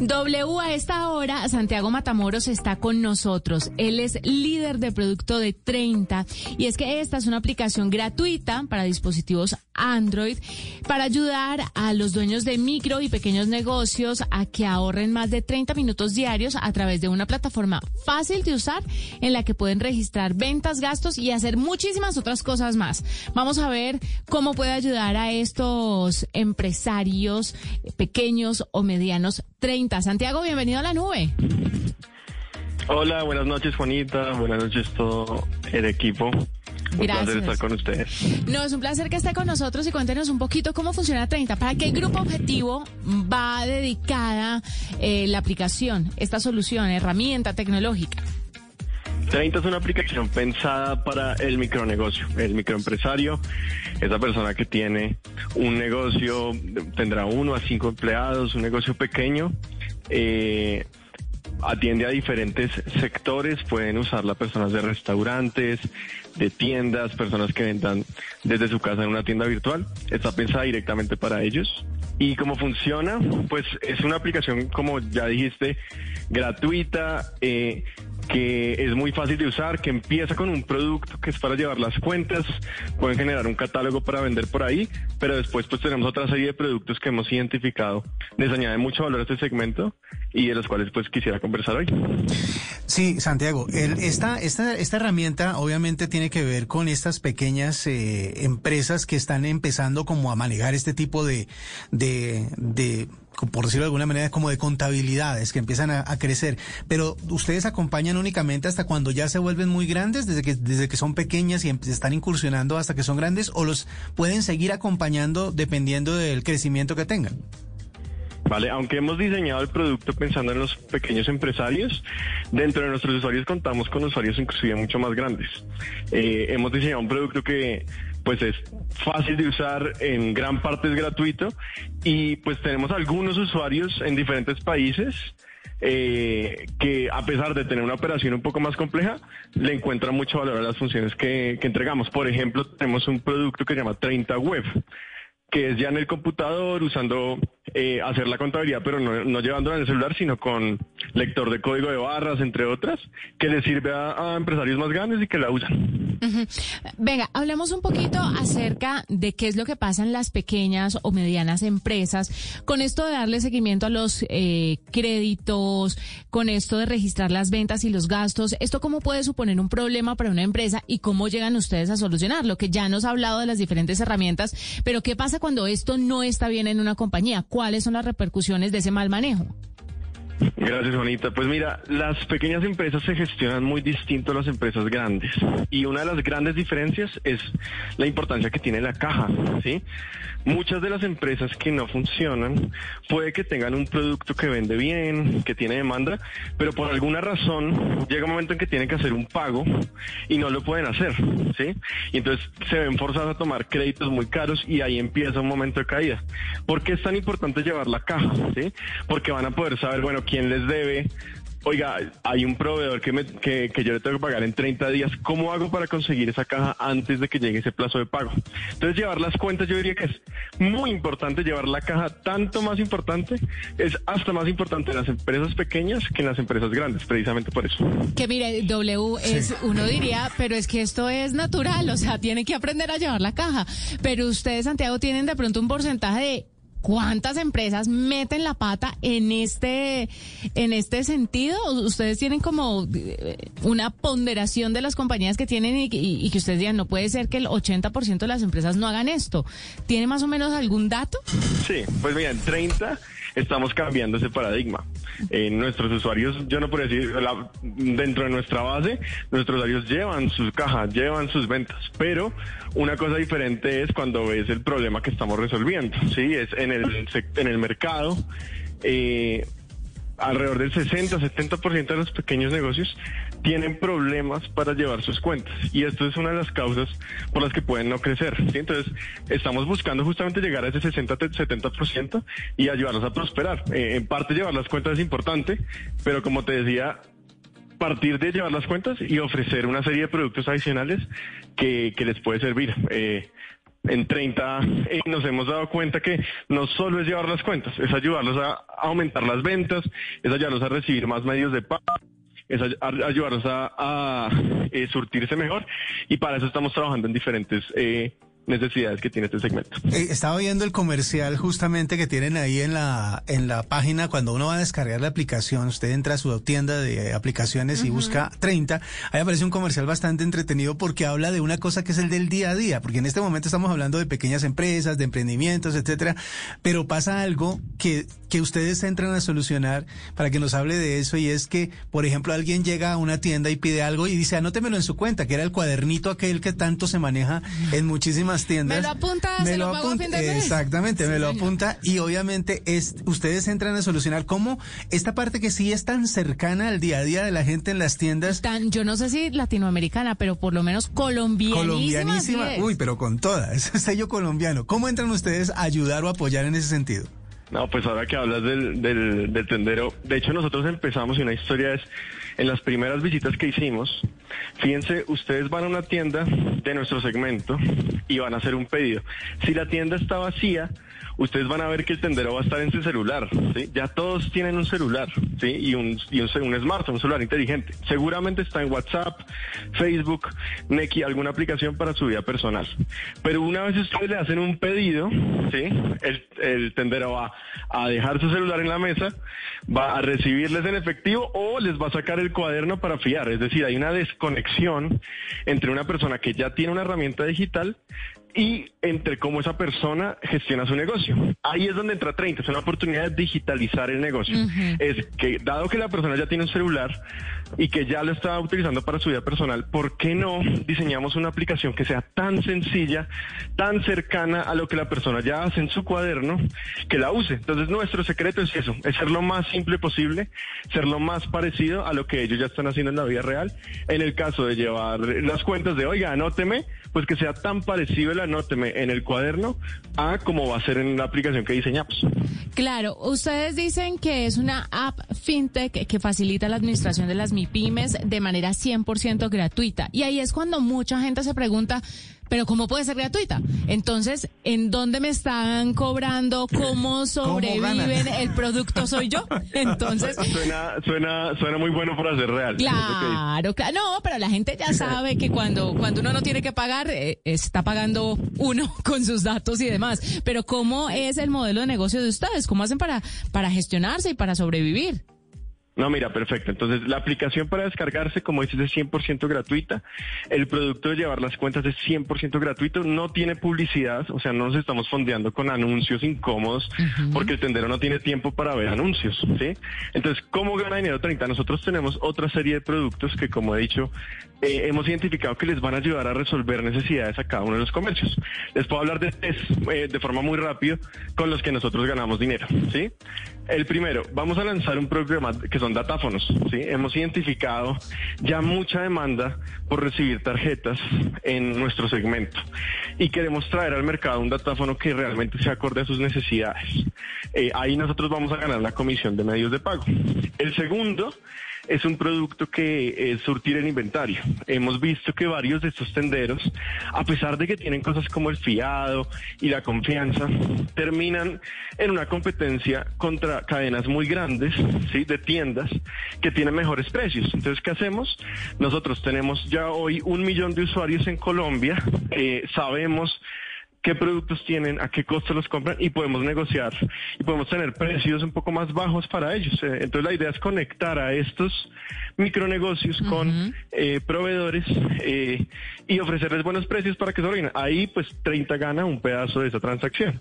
W a esta hora, Santiago Matamoros está con nosotros. Él es líder de producto de 30 y es que esta es una aplicación gratuita para dispositivos Android para ayudar a los dueños de micro y pequeños negocios a que ahorren más de 30 minutos diarios a través de una plataforma fácil de usar en la que pueden registrar ventas, gastos y hacer muchísimas otras cosas más. Vamos a ver cómo puede ayudar a estos empresarios pequeños o medianos 30. Santiago, bienvenido a la nube. Hola, buenas noches Juanita, buenas noches todo el equipo. Un Gracias. placer estar con ustedes. No, es un placer que esté con nosotros y cuéntenos un poquito cómo funciona 30. ¿Para qué grupo objetivo va dedicada eh, la aplicación, esta solución, herramienta tecnológica? 30 es una aplicación pensada para el micronegocio, el microempresario, esa persona que tiene un negocio, tendrá uno a cinco empleados, un negocio pequeño. Eh, atiende a diferentes sectores, pueden usarla personas de restaurantes, de tiendas, personas que vendan desde su casa en una tienda virtual. Está pensada directamente para ellos. Y cómo funciona, pues es una aplicación, como ya dijiste, gratuita, eh, que es muy fácil de usar, que empieza con un producto que es para llevar las cuentas, pueden generar un catálogo para vender por ahí, pero después pues tenemos otra serie de productos que hemos identificado, les añade mucho valor a este segmento y de los cuales pues quisiera conversar hoy. Sí, Santiago, el- esta, esta, esta herramienta obviamente tiene que ver con estas pequeñas eh, empresas que están empezando como a manejar este tipo de, de, de, por decirlo de alguna manera, como de contabilidades que empiezan a, crecer. Pero ustedes acompañan únicamente hasta cuando ya se vuelven muy grandes, desde que, desde que son pequeñas y em- están incursionando hasta que son grandes, o los pueden seguir acompañando dependiendo del crecimiento que tengan. Vale, aunque hemos diseñado el producto pensando en los pequeños empresarios, dentro de nuestros usuarios contamos con usuarios inclusive mucho más grandes. Eh, hemos diseñado un producto que pues es fácil de usar, en gran parte es gratuito y pues tenemos algunos usuarios en diferentes países eh, que a pesar de tener una operación un poco más compleja, le encuentran mucho valor a las funciones que, entregamos. Por ejemplo, tenemos un producto que se llama 30 Web que es ya en el computador, usando, eh, hacer la contabilidad, pero no, llevándola en el celular, sino con lector de código de barras, entre otras, que le sirve a empresarios más grandes y que la usan. Venga, hablemos un poquito acerca de qué es lo que pasa en las pequeñas o medianas empresas con esto de darle seguimiento a los eh, créditos, con esto de registrar las ventas y los gastos. ¿Esto cómo puede suponer un problema para una empresa y cómo llegan ustedes a solucionarlo? Que ya nos ha hablado de las diferentes herramientas, pero ¿qué pasa cuando esto no está bien en una compañía? ¿Cuáles son las repercusiones de ese mal manejo? Gracias, Juanita. Pues mira, las pequeñas empresas se gestionan muy distinto a las empresas grandes. Y una de las grandes diferencias es la importancia que tiene la caja, ¿sí? Muchas de las empresas que no funcionan puede que tengan un producto que vende bien, que tiene demanda, pero por alguna razón llega un momento en que tienen que hacer un pago y no lo pueden hacer, ¿sí? Y entonces se ven forzados a tomar créditos muy caros y ahí empieza un momento de caída. ¿Por qué es tan importante llevar la caja? ¿sí? Porque van a poder saber, bueno, quién les debe. Oiga, hay un proveedor que, me, que, que yo le tengo que pagar en 30 días. ¿Cómo hago para conseguir esa caja antes de que llegue ese plazo de pago? Entonces, llevar las cuentas yo diría que es muy importante. Llevar la caja tanto más importante, es hasta más importante en las empresas pequeñas que en las empresas grandes, precisamente por eso. Que mire, W es, uno diría, pero es que esto es natural, o sea, tiene que aprender a llevar la caja. Pero ustedes, Santiago, tienen de pronto un porcentaje de cuántas empresas meten la pata en este, en este sentido. Ustedes tienen como eh, una ponderación de las compañías que tienen y, que ustedes digan, no puede ser que el 80% de las empresas no hagan esto. ¿Tiene más o menos algún dato? Sí, pues mira, en 30 estamos cambiando ese paradigma. Eh, nuestros usuarios, yo no puedo decir, la- dentro de nuestra base, nuestros usuarios llevan sus cajas, llevan sus ventas, pero una cosa diferente es cuando ves el problema que estamos resolviendo, ¿sí? Es en el, en el mercado. Eh, alrededor del 60-70% de los pequeños negocios tienen problemas para llevar sus cuentas y esto es una de las causas por las que pueden no crecer. Entonces, estamos buscando justamente llegar a ese 60-70% y ayudarlos a prosperar. Eh, en parte llevar las cuentas es importante, pero como te decía, partir de llevar las cuentas y ofrecer una serie de productos adicionales que, que les puede servir. Eh, en 30 eh, nos hemos dado cuenta que no solo es llevar las cuentas, es ayudarlos a aumentar las ventas, es ayudarlos a recibir más medios de pago es ayudarlos a, eh, surtirse mejor. Y para eso estamos trabajando en diferentes eh, necesidades que tiene este segmento. Eh, estaba viendo el comercial justamente que tienen ahí en la, en la página cuando uno va a descargar la aplicación, usted entra a su tienda de aplicaciones y busca 30, ahí aparece un comercial bastante entretenido porque habla de una cosa que es el del día a día, porque en este momento estamos hablando de pequeñas empresas, de emprendimientos, etcétera, pero pasa algo que, que ustedes entran a solucionar para que nos hable de eso y es que, por ejemplo, alguien llega a una tienda y pide algo y dice, anótemelo en su cuenta, que era el cuadernito aquel que tanto se maneja en muchísimas tiendas. Me lo apunta, me lo, apunta, Exactamente, me lo apunta y obviamente es, ustedes entran a solucionar cómo esta parte que sí es tan cercana al día a día de la gente en las tiendas. Tan, yo no sé si latinoamericana, pero por lo menos colombianísima. Colombianísima, uy, pero con toda, ese sello colombiano. ¿Cómo entran ustedes a ayudar o apoyar en ese sentido? No, pues ahora que hablas del, del, del tendero, de hecho nosotros empezamos y una historia es en las primeras visitas que hicimos, fíjense, ustedes van a una tienda de nuestro segmento y van a hacer un pedido. Si la tienda está vacía, ustedes van a ver que el tendero va a estar en su celular. Ya todos tienen un celular, ¿sí? Y un, y un, un smartphone, un celular inteligente. Seguramente está en WhatsApp, Facebook, Neki, alguna aplicación para su vida personal. Pero una vez ustedes le hacen un pedido, ¿sí? El, el tendero va a dejar su celular en la mesa, va a recibirles en efectivo o les va a sacar el cuaderno para fiar. Es decir, hay una desconexión entre una persona que ya tiene una herramienta digital y entre cómo esa persona gestiona su negocio. Ahí es donde entra 30, es una oportunidad de digitalizar el negocio. Es que dado que la persona ya tiene un celular y que ya lo está utilizando para su vida personal, ¿por qué no diseñamos una aplicación que sea tan sencilla, tan cercana a lo que la persona ya hace en su cuaderno, que la use? Entonces nuestro secreto es eso, es ser lo más simple posible, ser lo más parecido a lo que ellos ya están haciendo en la vida real. En el caso de llevar las cuentas de, oiga, anóteme, pues que sea tan parecido el anóteme en el cuaderno a como va a ser en la aplicación que diseñamos. Claro, ustedes dicen que es una app fintech que facilita la administración de las MIPIMES de manera 100% gratuita. Y ahí es cuando mucha gente se pregunta, pero ¿cómo puede ser gratuita? Entonces, ¿en dónde me están cobrando? ¿Cómo sobreviven? ¿El producto soy yo? Entonces... Suena, suena, suena muy bueno para ser real. Claro, claro. No, pero la gente ya sabe que cuando, cuando uno no tiene que pagar, eh, está pagando uno con sus datos y demás. Pero ¿cómo es el modelo de negocio de ustedes? ¿Cómo hacen para, para gestionarse y para sobrevivir? No, mira, perfecto. Entonces, la aplicación para descargarse, como dices, es 100% gratuita. El producto de llevar las cuentas es 100% gratuito. No tiene publicidad, o sea, no nos estamos fondeando con anuncios incómodos porque el tendero no tiene tiempo para ver anuncios, ¿sí? Entonces, ¿cómo gana dinero 30? Nosotros tenemos otra serie de productos que, como he dicho, eh, hemos identificado que les van a ayudar a resolver necesidades a cada uno de los comercios. Les puedo hablar de tres eh, de forma muy rápida con los que nosotros ganamos dinero, ¿sí? El primero, vamos a lanzar un programa que son datáfonos. ¿sí? Hemos identificado ya mucha demanda por recibir tarjetas en nuestro segmento y queremos traer al mercado un datáfono que realmente se acorde a sus necesidades. Eh, ahí nosotros vamos a ganar la comisión de medios de pago. El segundo es un producto que es surtir el inventario. Hemos visto que varios de estos tenderos, a pesar de que tienen cosas como el fiado y la confianza, terminan en una competencia contra cadenas muy grandes, ¿sí? De tiendas que tienen mejores precios. Entonces, ¿qué hacemos? Nosotros tenemos ya hoy un millón de usuarios en Colombia, eh, sabemos qué productos tienen, a qué costo los compran y podemos negociar y podemos tener precios un poco más bajos para ellos. Eh, entonces la idea es conectar a estos micronegocios con eh, proveedores eh, y ofrecerles buenos precios para que se orinen. Ahí pues 30 gana un pedazo de esa transacción.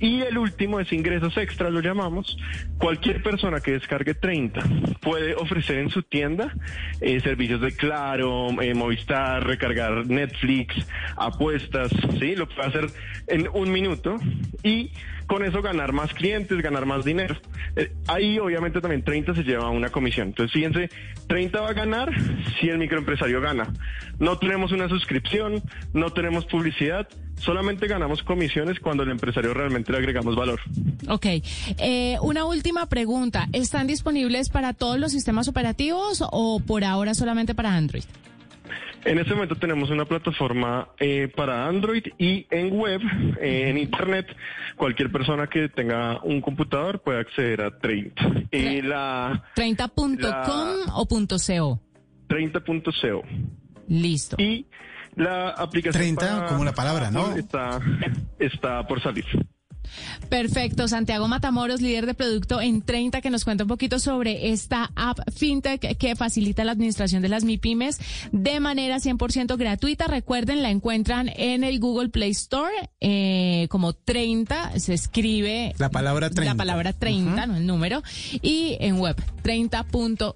Y el último es ingresos extra, lo llamamos. Cualquier persona que descargue 30 puede ofrecer en su tienda eh, servicios de Claro, eh, Movistar, recargar Netflix, apuestas, ¿sí? Lo puede hacer en un minuto y con eso ganar más clientes, ganar más dinero. Eh, ahí obviamente también 30 se lleva una comisión. Entonces fíjense, 30 va a ganar si el microempresario gana. No tenemos una suscripción, no tenemos publicidad, solamente ganamos comisiones cuando el empresario realmente le agregamos valor. Ok. Eh, una última pregunta. ¿Están disponibles para todos los sistemas operativos o por ahora solamente para Android? En este momento tenemos una plataforma eh, para Android y en web, eh, en Internet, cualquier persona que tenga un computador puede acceder a 30. Eh, la 30.com o .co. 30.co. Listo. Y la aplicación 30 para como la palabra, ¿no? Está, está por salir. Perfecto. Santiago Matamoros, líder de producto en 30, que nos cuenta un poquito sobre esta app FinTech que facilita la administración de las MIPIMES de manera 100% gratuita. Recuerden, la encuentran en el Google Play Store eh, como 30, se escribe La palabra 30. La palabra 30, no el número, y en web 30.co.